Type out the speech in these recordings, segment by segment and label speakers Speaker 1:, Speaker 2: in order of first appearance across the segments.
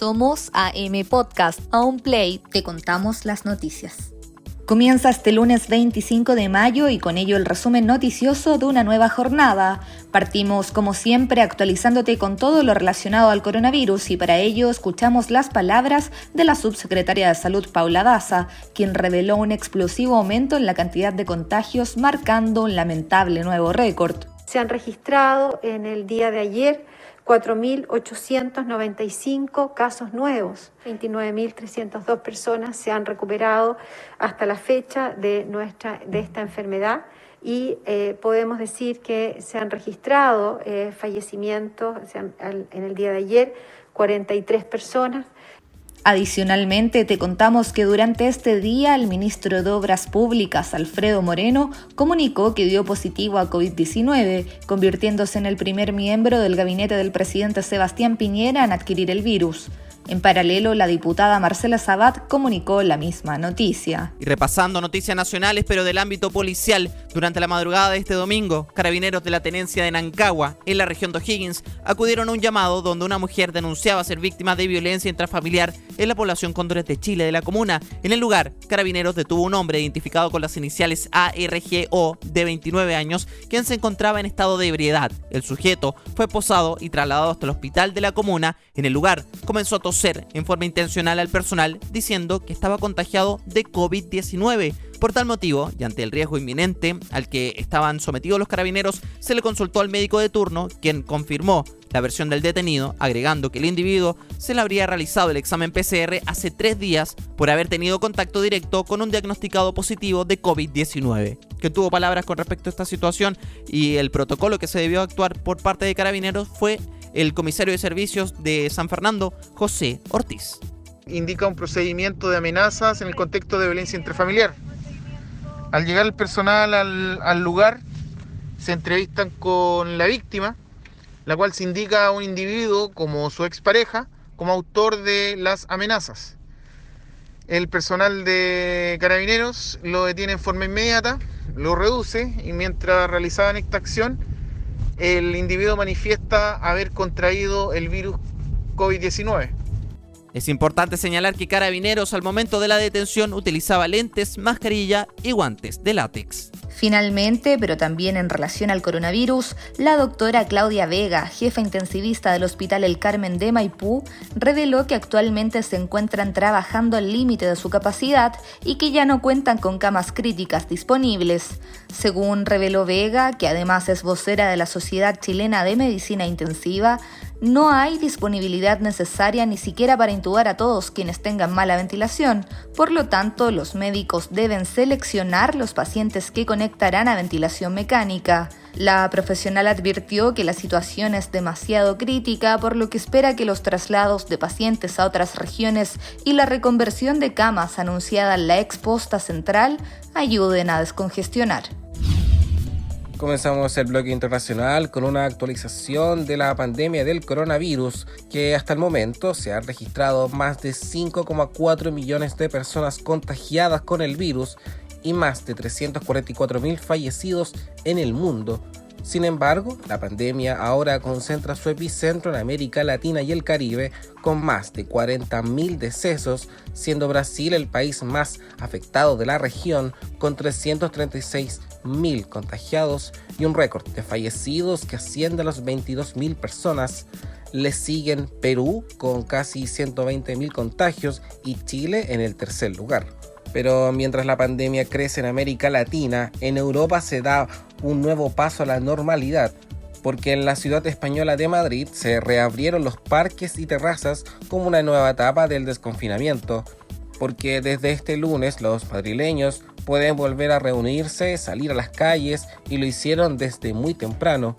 Speaker 1: Somos AM Podcast. A un play te contamos las noticias. Comienza este lunes 25 de mayo y con ello el resumen noticioso de una nueva jornada. Partimos como siempre actualizándote con todo lo relacionado al coronavirus y para ello escuchamos las palabras de la subsecretaria de Salud Paula Daza, quien reveló un explosivo aumento en la cantidad de contagios marcando un lamentable nuevo récord.
Speaker 2: Se han registrado en el día de ayer 4.895 casos nuevos. 29.302 personas se han recuperado hasta la fecha de, nuestra, de esta enfermedad y eh, podemos decir que se han registrado eh, fallecimientos en el día de ayer, 43 personas.
Speaker 1: Adicionalmente, te contamos que durante este día el ministro de Obras Públicas, Alfredo Moreno, comunicó que dio positivo a COVID-19, convirtiéndose en el primer miembro del gabinete del presidente Sebastián Piñera en adquirir el virus. En paralelo, la diputada Marcela Sabat comunicó la misma noticia.
Speaker 3: Y repasando noticias nacionales, pero del ámbito policial, durante la madrugada de este domingo, carabineros de la tenencia de Nancagua, en la región de O'Higgins, acudieron a un llamado donde una mujer denunciaba ser víctima de violencia intrafamiliar en la población Cóndores de Chile de la comuna. En el lugar, carabineros detuvo a un hombre identificado con las iniciales ARGO de 29 años, quien se encontraba en estado de ebriedad. El sujeto fue posado y trasladado hasta el hospital de la comuna. En el lugar, comenzó a ser en forma intencional al personal diciendo que estaba contagiado de COVID-19. Por tal motivo, y ante el riesgo inminente al que estaban sometidos los carabineros, se le consultó al médico de turno, quien confirmó la versión del detenido, agregando que el individuo se le habría realizado el examen PCR hace tres días por haber tenido contacto directo con un diagnosticado positivo de COVID-19. Que tuvo palabras con respecto a esta situación y el protocolo que se debió actuar por parte de carabineros fue el comisario de servicios de San Fernando, José Ortiz.
Speaker 4: Indica un procedimiento de amenazas en el contexto de violencia intrafamiliar. Al llegar el personal al, lugar, se entrevistan con la víctima, la cual se indica a un individuo como su expareja como autor de las amenazas. El personal de carabineros lo detiene en forma inmediata, lo reduce y mientras realizaban esta acción el individuo manifiesta haber contraído el virus COVID-19.
Speaker 3: Es importante señalar que Carabineros al momento de la detención utilizaba lentes, mascarilla y guantes de látex.
Speaker 1: Finalmente, pero también en relación al coronavirus, la doctora Claudia Vega, jefa intensivista del Hospital El Carmen de Maipú, reveló que actualmente se encuentran trabajando al límite de su capacidad y que ya no cuentan con camas críticas disponibles. Según reveló Vega, que además es vocera de la Sociedad Chilena de Medicina Intensiva, no hay disponibilidad necesaria ni siquiera para intubar a todos quienes tengan mala ventilación, por lo tanto los médicos deben seleccionar los pacientes que conectarán a ventilación mecánica. La profesional advirtió que la situación es demasiado crítica, por lo que espera que los traslados de pacientes a otras regiones y la reconversión de camas anunciada en la exposta central ayuden a descongestionar.
Speaker 5: Comenzamos el bloque internacional con una actualización de la pandemia del coronavirus, que hasta el momento se han registrado más de 5,4 millones de personas contagiadas con el virus y más de 344 mil fallecidos en el mundo. Sin embargo, la pandemia ahora concentra su epicentro en América Latina y el Caribe, con más de 40.000 decesos, siendo Brasil el país más afectado de la región, con 336 mil contagiados y un récord de fallecidos que asciende a los 22.000 personas. Le siguen Perú con casi 120.000 contagios y Chile en el tercer lugar. Pero mientras la pandemia crece en América Latina, en Europa se da un nuevo paso a la normalidad, porque en la ciudad española de Madrid se reabrieron los parques y terrazas como una nueva etapa del desconfinamiento, porque desde este lunes los madrileños pueden volver a reunirse, salir a las calles y lo hicieron desde muy temprano.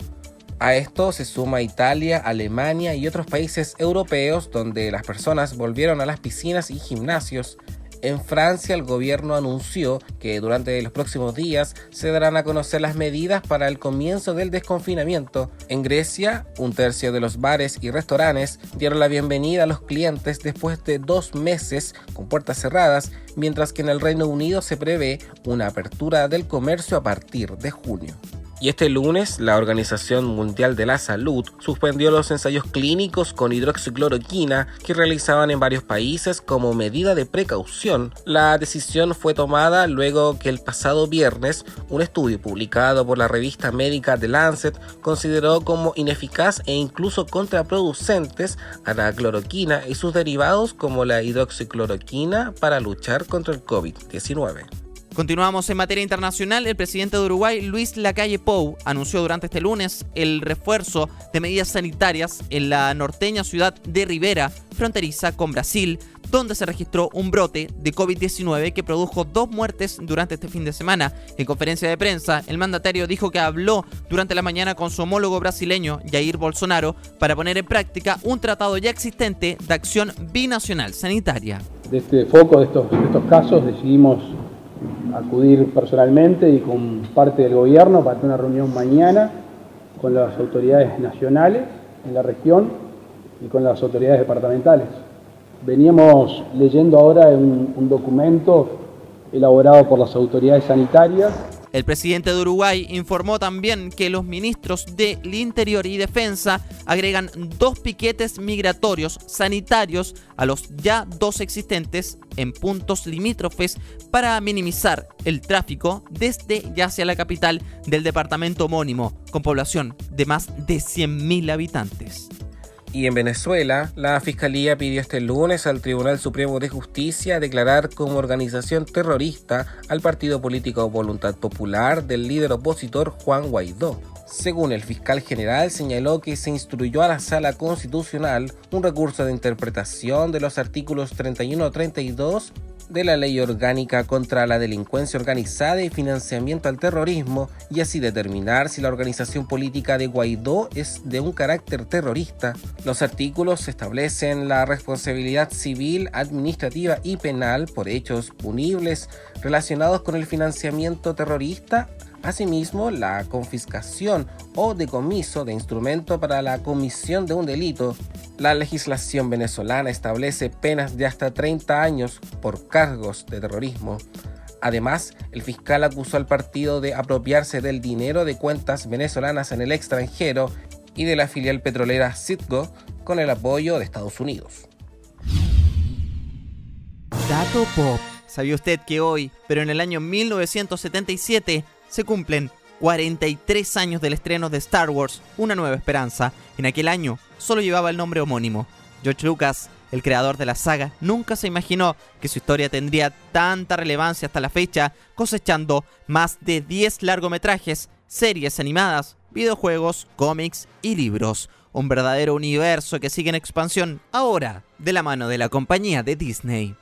Speaker 5: A esto se suma Italia, Alemania y otros países europeos donde las personas volvieron a las piscinas y gimnasios. En Francia el gobierno anunció que durante los próximos días se darán a conocer las medidas para el comienzo del desconfinamiento. En Grecia, un tercio de los bares y restaurantes dieron la bienvenida a los clientes después de dos meses con puertas cerradas, mientras que en el Reino Unido se prevé una apertura del comercio a partir de junio. Y este lunes, la Organización Mundial de la Salud suspendió los ensayos clínicos con hidroxicloroquina que realizaban en varios países como medida de precaución. La decisión fue tomada luego que el pasado viernes un estudio publicado por la revista médica The Lancet consideró como ineficaz e incluso contraproducentes a la cloroquina y sus derivados como la hidroxicloroquina para luchar contra el COVID-19.
Speaker 3: Continuamos en materia internacional. El presidente de Uruguay, Luis Lacalle Pou, anunció durante este lunes el refuerzo de medidas sanitarias en la norteña ciudad de Rivera, fronteriza con Brasil, donde se registró un brote de COVID-19 que produjo dos muertes durante este fin de semana. En conferencia de prensa, el mandatario dijo que habló durante la mañana con su homólogo brasileño, Jair Bolsonaro, para poner en práctica un tratado ya existente de acción binacional sanitaria.
Speaker 6: De este foco de estos casos decidimos acudir personalmente y con parte del gobierno para tener una reunión mañana con las autoridades nacionales en la región y con las autoridades departamentales. Veníamos leyendo ahora un, un documento elaborado por las autoridades sanitarias
Speaker 3: el presidente de Uruguay informó también que los ministros del Interior y Defensa agregan dos piquetes migratorios sanitarios a los ya dos existentes en puntos limítrofes para minimizar el tráfico desde y hacia la capital del departamento homónimo, con población de más de 100.000 habitantes.
Speaker 5: Y en Venezuela, la Fiscalía pidió este lunes al Tribunal Supremo de Justicia declarar como organización terrorista al partido político Voluntad Popular del líder opositor Juan Guaidó. Según el fiscal general, señaló que se instruyó a la Sala Constitucional un recurso de interpretación de los artículos 31-32 de la Ley Orgánica contra la Delincuencia Organizada y Financiamiento al Terrorismo y así determinar si la organización política de Guaidó es de un carácter terrorista. Los artículos establecen la responsabilidad civil, administrativa y penal por hechos punibles relacionados con el financiamiento terrorista Asimismo, la confiscación o decomiso de instrumento para la comisión de un delito. La legislación venezolana establece penas de hasta 30 años por cargos de terrorismo. Además, el fiscal acusó al partido de apropiarse del dinero de cuentas venezolanas en el extranjero y de la filial petrolera Citgo con el apoyo de Estados Unidos.
Speaker 3: Dato Pop. ¿Sabía usted que hoy, pero en el año 1977, se cumplen 43 años del estreno de Star Wars, Una Nueva Esperanza. En aquel año solo llevaba el nombre homónimo. George Lucas, el creador de la saga, nunca se imaginó que su historia tendría tanta relevancia hasta la fecha, cosechando más de 10 largometrajes, series animadas, videojuegos, cómics y libros. Un verdadero universo que sigue en expansión ahora de la mano de la compañía de Disney.